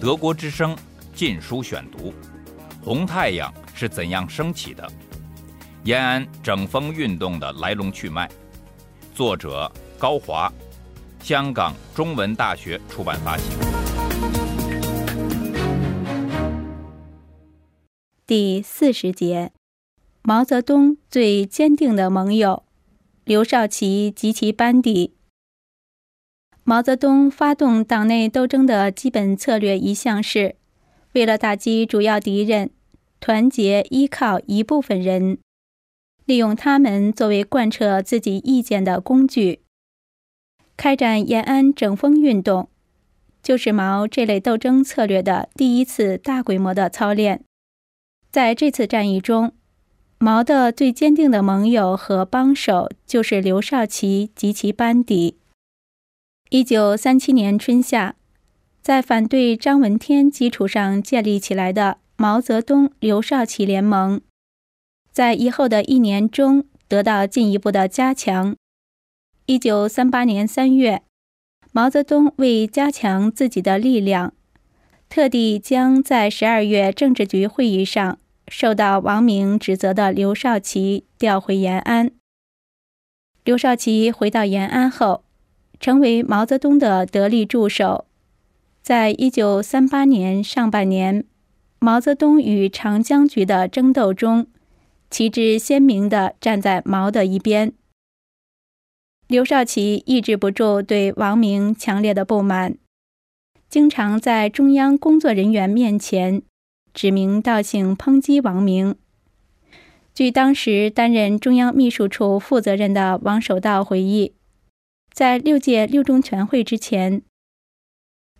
德国之声《禁书选读》：红太阳是怎样升起的？延安整风运动的来龙去脉。作者高华，香港中文大学出版发行。第四十节：毛泽东最坚定的盟友，刘少奇及其班底。毛泽东发动党内斗争的基本策略一向是，为了打击主要敌人，团结依靠一部分人，利用他们作为贯彻自己意见的工具。开展延安整风运动，就是毛这类斗争策略的第一次大规模的操练。在这次战役中，毛的最坚定的盟友和帮手就是刘少奇及其班底。一九三七年春夏，在反对张闻天基础上建立起来的毛泽东、刘少奇联盟，在以后的一年中得到进一步的加强。一九三八年三月，毛泽东为加强自己的力量，特地将在十二月政治局会议上受到王明指责的刘少奇调回延安。刘少奇回到延安后。成为毛泽东的得力助手。在一九三八年上半年，毛泽东与长江局的争斗中，旗帜鲜明地站在毛的一边。刘少奇抑制不住对王明强烈的不满，经常在中央工作人员面前指名道姓抨击王明。据当时担任中央秘书处负责人的王守道回忆。在六届六中全会之前，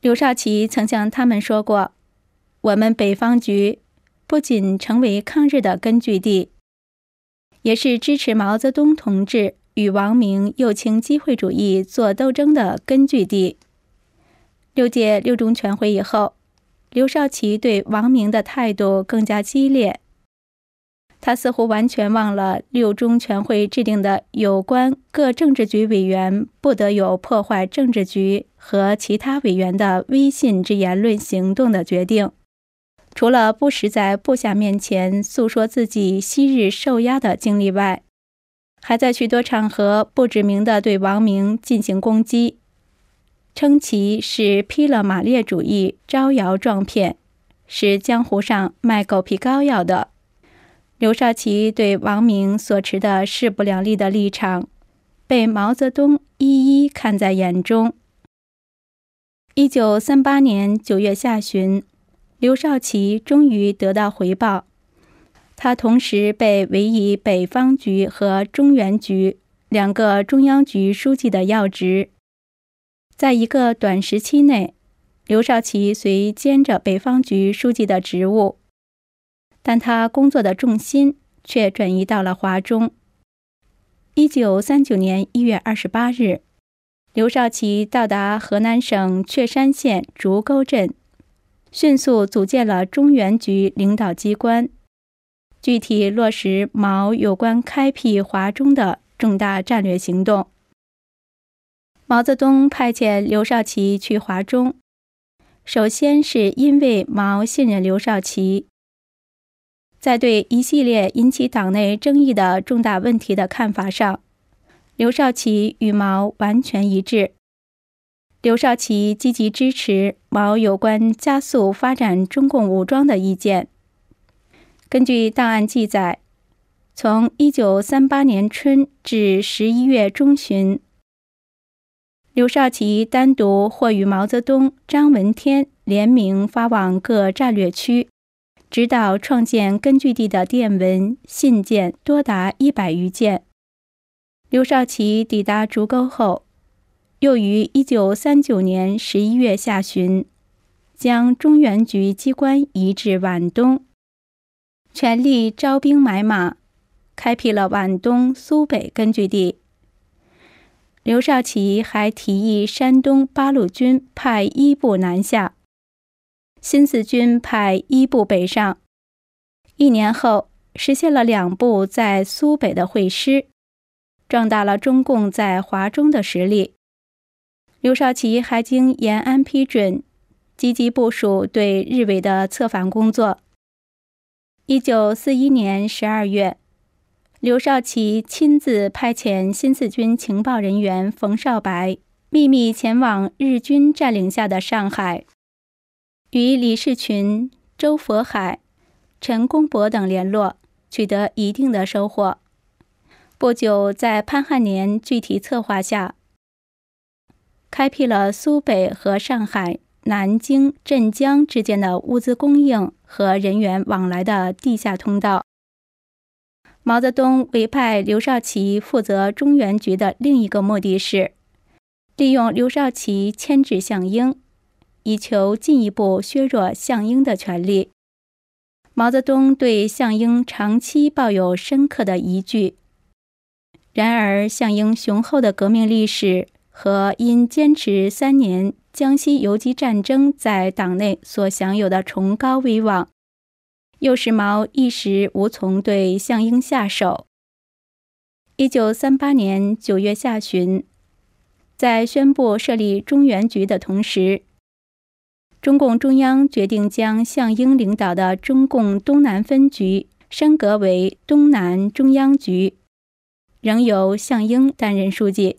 刘少奇曾向他们说过：“我们北方局不仅成为抗日的根据地，也是支持毛泽东同志与王明右倾机会主义做斗争的根据地。”六届六中全会以后，刘少奇对王明的态度更加激烈。他似乎完全忘了六中全会制定的有关各政治局委员不得有破坏政治局和其他委员的威信之言论行动的决定。除了不时在部下面前诉说自己昔日受压的经历外，还在许多场合不指名地对王明进行攻击，称其是披了马列主义、招摇撞骗，是江湖上卖狗皮膏药的。刘少奇对王明所持的势不两立的立场，被毛泽东一一看在眼中。一九三八年九月下旬，刘少奇终于得到回报，他同时被委以北方局和中原局两个中央局书记的要职。在一个短时期内，刘少奇虽兼着北方局书记的职务。但他工作的重心却转移到了华中。一九三九年一月二十八日，刘少奇到达河南省确山县竹沟镇，迅速组建了中原局领导机关，具体落实毛有关开辟华中的重大战略行动。毛泽东派遣刘少奇去华中，首先是因为毛信任刘少奇。在对一系列引起党内争议的重大问题的看法上，刘少奇与毛完全一致。刘少奇积极支持毛有关加速发展中共武装的意见。根据档案记载，从1938年春至11月中旬，刘少奇单独或与毛泽东、张闻天联名发往各战略区。指导创建根据地的电文信件多达一百余件。刘少奇抵达竹沟后，又于一九三九年十一月下旬，将中原局机关移至皖东，全力招兵买马，开辟了皖东、苏北根据地。刘少奇还提议山东八路军派一部南下。新四军派一部北上，一年后实现了两部在苏北的会师，壮大了中共在华中的实力。刘少奇还经延安批准，积极部署对日伪的策反工作。一九四一年十二月，刘少奇亲自派遣新四军情报人员冯绍白秘密前往日军占领下的上海，与李士群、周佛海、陈公博等联络，取得一定的收获。不久，在潘汉年具体策划下，开辟了苏北和上海、南京、镇江之间的物资供应和人员往来的地下通道。毛泽东委派刘少奇负责中原局的另一个目的是，利用刘少奇牵制项英，以求进一步削弱项英的权力。毛泽东对项英长期抱有深刻的疑惧。然而，项英雄厚的革命历史和因坚持三年江西游击战争在党内所享有的崇高威望，又使毛一时无从对项英下手。一九三八年九月下旬，在宣布设立中原局的同时，中共中央决定将项英领导的中共东南分局升格为东南中央局。仍由项英担任书记。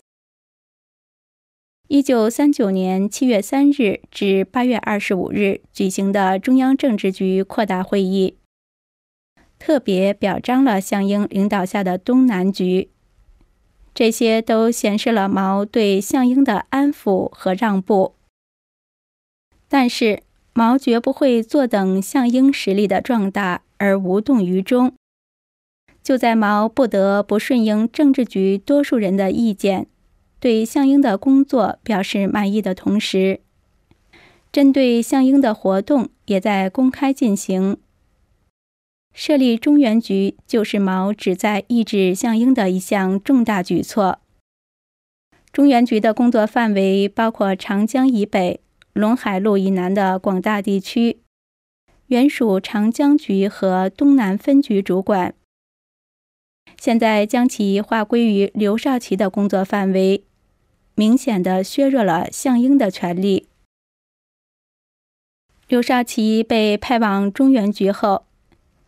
一九三九年七月三日至八月二十五日举行的中央政治局扩大会议，特别表彰了项英领导下的东南局。这些都显示了毛对项英的安抚和让步。但是，毛绝不会坐等项英实力的壮大而无动于衷。就在毛不得不顺应政治局多数人的意见，对项英的工作表示满意的同时，针对项英的活动也在公开进行。设立中原局就是毛旨在抑制项英的一项重大举措。中原局的工作范围包括长江以北、陇海路以南的广大地区，原属长江局和东南分局主管。现在将其划归于刘少奇的工作范围，明显的削弱了项英的权力。刘少奇被派往中原局后，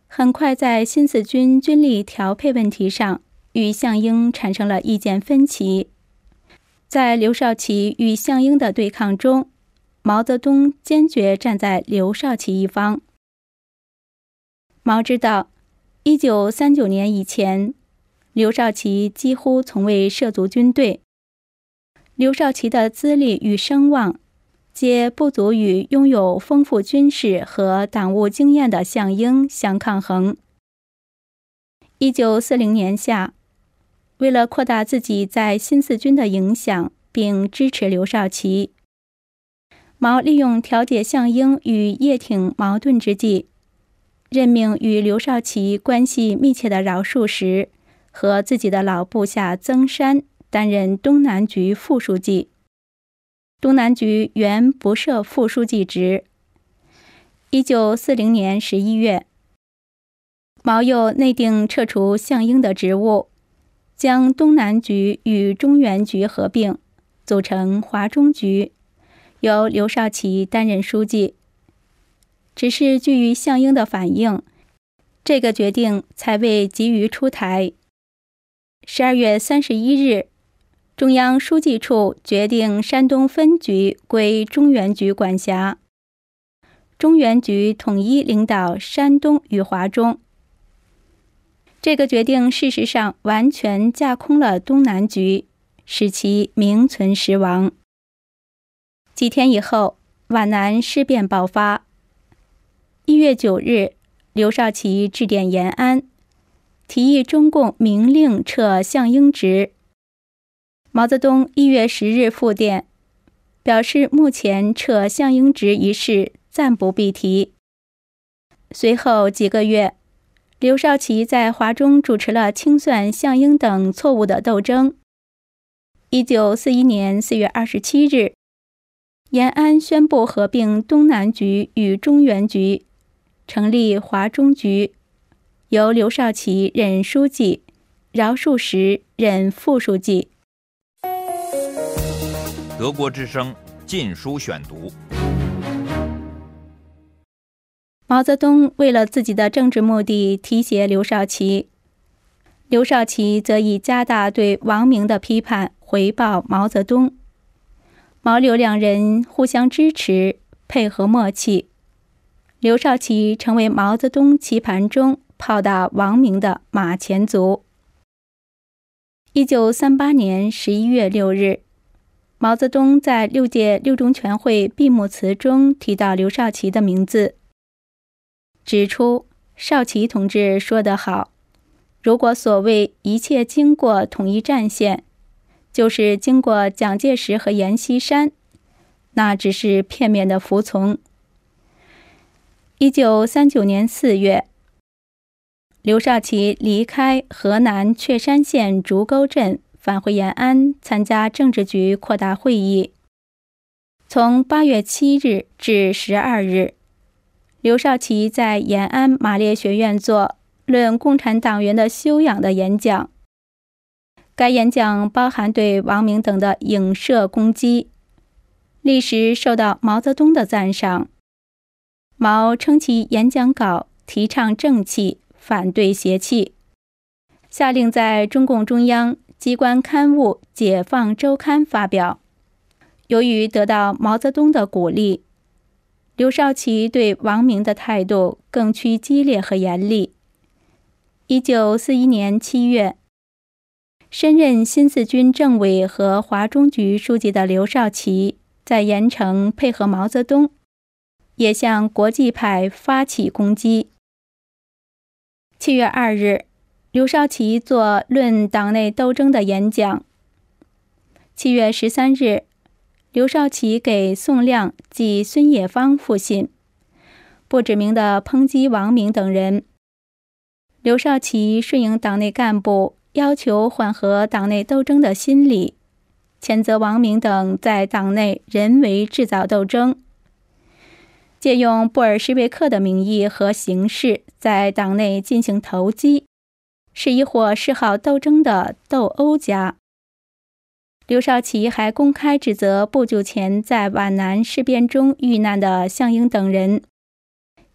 很快在新四军军力调配问题上与项英产生了意见分歧。在刘少奇与项英的对抗中，毛泽东坚决站在刘少奇一方。毛知道，一九三九年以前。刘少奇几乎从未涉足军队。刘少奇的资历与声望，皆不足与拥有丰富军事和党务经验的项英相抗衡。一九四零年夏，为了扩大自己在新四军的影响，并支持刘少奇，毛利用调解项英与叶挺矛盾之际，任命与刘少奇关系密切的饶漱石。和自己的老部下曾山担任东南局副书记。东南局原不设副书记职。一九四零年十一月，毛又内定撤除项英的职务，将东南局与中原局合并，组成华中局，由刘少奇担任书记。只是据于项英的反应，这个决定才未急于出台。十二月三十一日，中央书记处决定山东分局归中原局管辖，中原局统一领导山东与华中。这个决定事实上完全架空了东南局，使其名存实亡。几天以后，皖南事变爆发。一月九日，刘少奇致电延安。提议中共明令撤项英职。毛泽东一月十日复电，表示目前撤项英职一事暂不必提。随后几个月，刘少奇在华中主持了清算项英等错误的斗争。一九四一年四月二十七日，延安宣布合并东南局与中原局，成立华中局。由刘少奇任书记，饶漱石任副书记。德国之声《禁书选读》。毛泽东为了自己的政治目的提携刘少奇，刘少奇则以加大对王明的批判回报毛泽东。毛刘两人互相支持，配合默契。刘少奇成为毛泽东棋盘中炮打王明的马前卒。一九三八年十一月六日，毛泽东在六届六中全会闭幕词中提到刘少奇的名字，指出少奇同志说得好：“如果所谓一切经过统一战线，就是经过蒋介石和阎锡山，那只是片面的服从。”一九三九年四月，刘少奇离开河南确山县竹沟镇，返回延安参加政治局扩大会议。从八月七日至十二日，刘少奇在延安马列学院做论共产党员的修养的演讲。该演讲包含对王明等的影射攻击，历时受到毛泽东的赞赏。毛称其演讲稿提倡正气，反对邪气，下令在中共中央机关刊物《解放周刊》发表。由于得到毛泽东的鼓励，刘少奇对王明的态度更趋激烈和严厉。一九四一年七月，身任新四军政委和华中局书记的刘少奇，在盐城配合毛泽东。也向国际派发起攻击。七月二日，刘少奇作论党内斗争的演讲。七月十三日，刘少奇给宋亮及孙冶方复信，不指名的抨击王明等人。刘少奇顺应党内干部要求缓和党内斗争的心理，谴责王明等在党内人为制造斗争。借用布尔什维克的名义和形式，在党内进行投机，是一伙嗜好斗争的斗殴家。刘少奇还公开指责不久前在皖南事变中遇难的项英等人，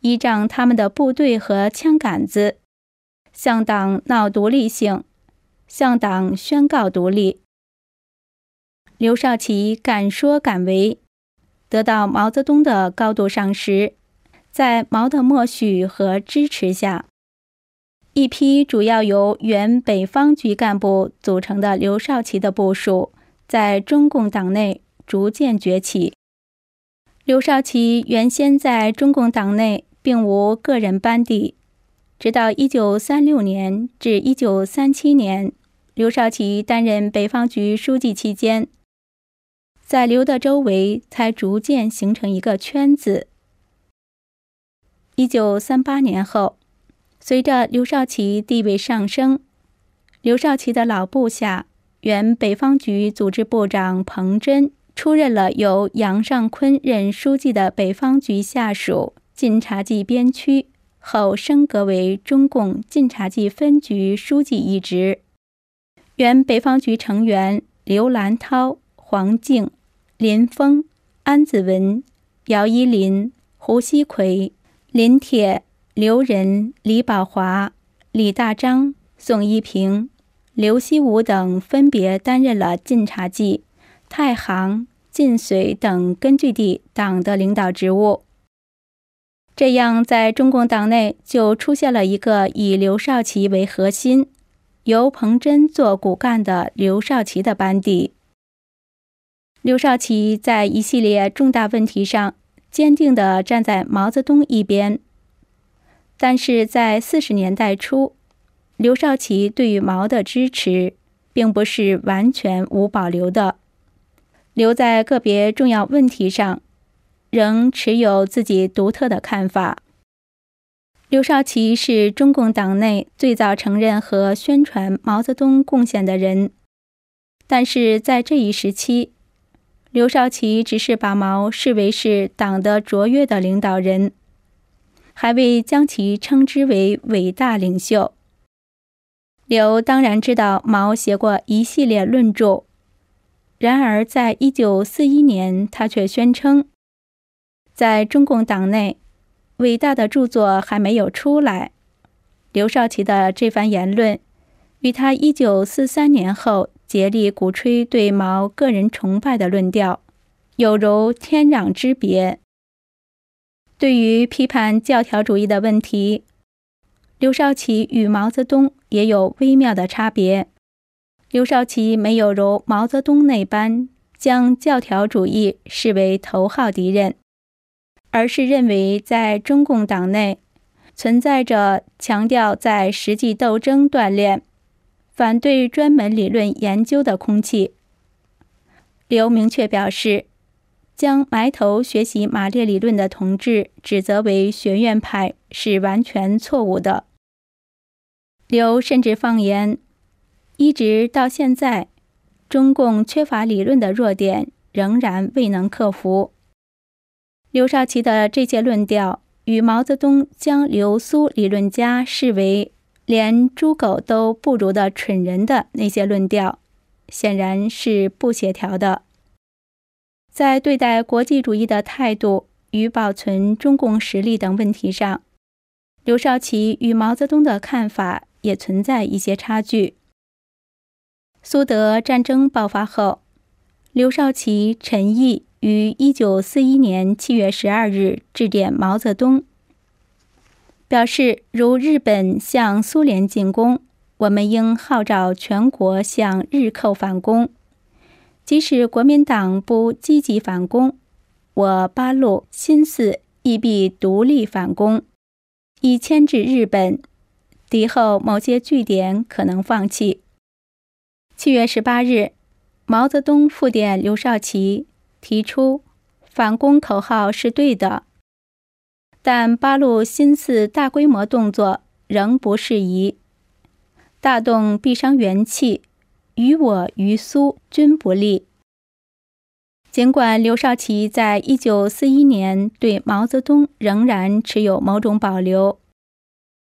依仗他们的部队和枪杆子，向党闹独立性，向党宣告独立。刘少奇敢说敢为。得到毛泽东的高度赏识，在毛的默许和支持下，一批主要由原北方局干部组成的刘少奇的部属，在中共党内逐渐崛起。刘少奇原先在中共党内并无个人班底，直到1936年至1937年，刘少奇担任北方局书记期间。在刘的周围，才逐渐形成一个圈子。一九三八年后，随着刘少奇地位上升，刘少奇的老部下原北方局组织部长彭真出任了由杨尚昆任书记的北方局下属晋察冀边区，后升格为中共晋察冀分局书记一职。原北方局成员刘兰涛、黄静。林峰、安子文、姚依林、胡锡奎、林铁、刘仁、李宝华、李大章、宋一平、刘锡武等分别担任了晋察冀、太行、晋绥等根据地党的领导职务。这样，在中共党内就出现了一个以刘少奇为核心、由彭真做骨干的刘少奇的班底。刘少奇在一系列重大问题上坚定地站在毛泽东一边，但是在四十年代初，刘少奇对于毛的支持并不是完全无保留的，留在个别重要问题上，仍持有自己独特的看法。刘少奇是中共党内最早承认和宣传毛泽东贡献的人，但是在这一时期。刘少奇只是把毛视为是党的卓越的领导人，还未将其称之为伟大领袖。刘当然知道毛写过一系列论著，然而在一九四一年，他却宣称，在中共党内，伟大的著作还没有出来。刘少奇的这番言论，与他1943年后竭力鼓吹对毛个人崇拜的论调，有如天壤之别。对于批判教条主义的问题，刘少奇与毛泽东也有微妙的差别。刘少奇没有如毛泽东那般将教条主义视为头号敌人，而是认为在中共党内存在着强调在实际斗争锻炼、反对专门理论研究的空气。刘明确表示，将埋头学习马列理论的同志指责为学院派是完全错误的。刘甚至放言。一直到现在，中共缺乏理论的弱点仍然未能克服。刘少奇的这些论调与毛泽东将流苏理论家视为连猪狗都不如的蠢人的那些论调，显然是不协调的。在对待国际主义的态度与保存中共实力等问题上，刘少奇与毛泽东的看法也存在一些差距。苏德战争爆发后，刘少奇、陈毅于1941年7月12日致电毛泽东，表示：如日本向苏联进攻，我们应号召全国向日寇反攻；即使国民党不积极反攻，我八路新四亦必独立反攻，以牵制日本。敌后某些据点可能放弃。七月十八日，毛泽东复电刘少奇，提出反攻口号是对的，但八路新四大规模动作仍不适宜，大动必伤元气，于我于苏均不利。尽管刘少奇在一九四一年对毛泽东仍然持有某种保留，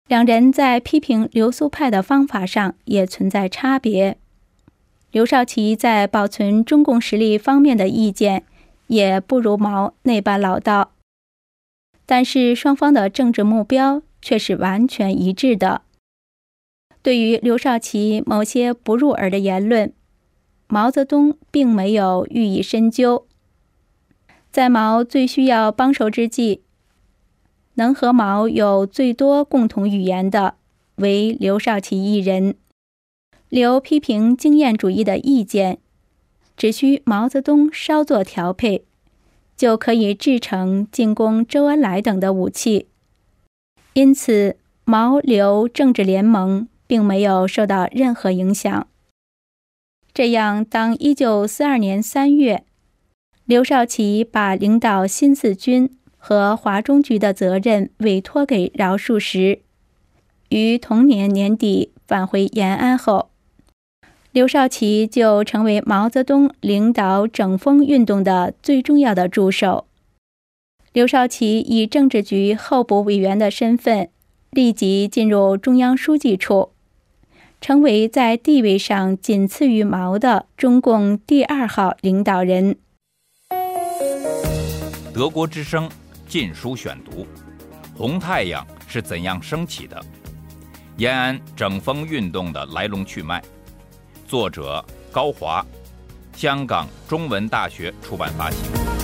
两人在批评流苏派的方法上也存在差别。刘少奇在保存中共实力方面的意见也不如毛那般老道，但是双方的政治目标却是完全一致的。对于刘少奇某些不入耳的言论，毛泽东并没有予以深究。在毛最需要帮手之际，能和毛有最多共同语言的，为刘少奇一人。刘批评经验主义的意见，只需毛泽东稍作调配，就可以制成进攻周恩来等的武器。因此，毛刘政治联盟并没有受到任何影响。这样，当1942年3月，刘少奇把领导新四军和华中局的责任委托给饶漱石，于同年年底返回延安后。刘少奇就成为毛泽东领导整风运动的最重要的助手。刘少奇以政治局候补委员的身份，立即进入中央书记处，成为在地位上仅次于毛的中共第二号领导人。德国之声《禁书选读》：红太阳是怎样升起的？延安整风运动的来龙去脉。作者高华，香港中文大学出版发行。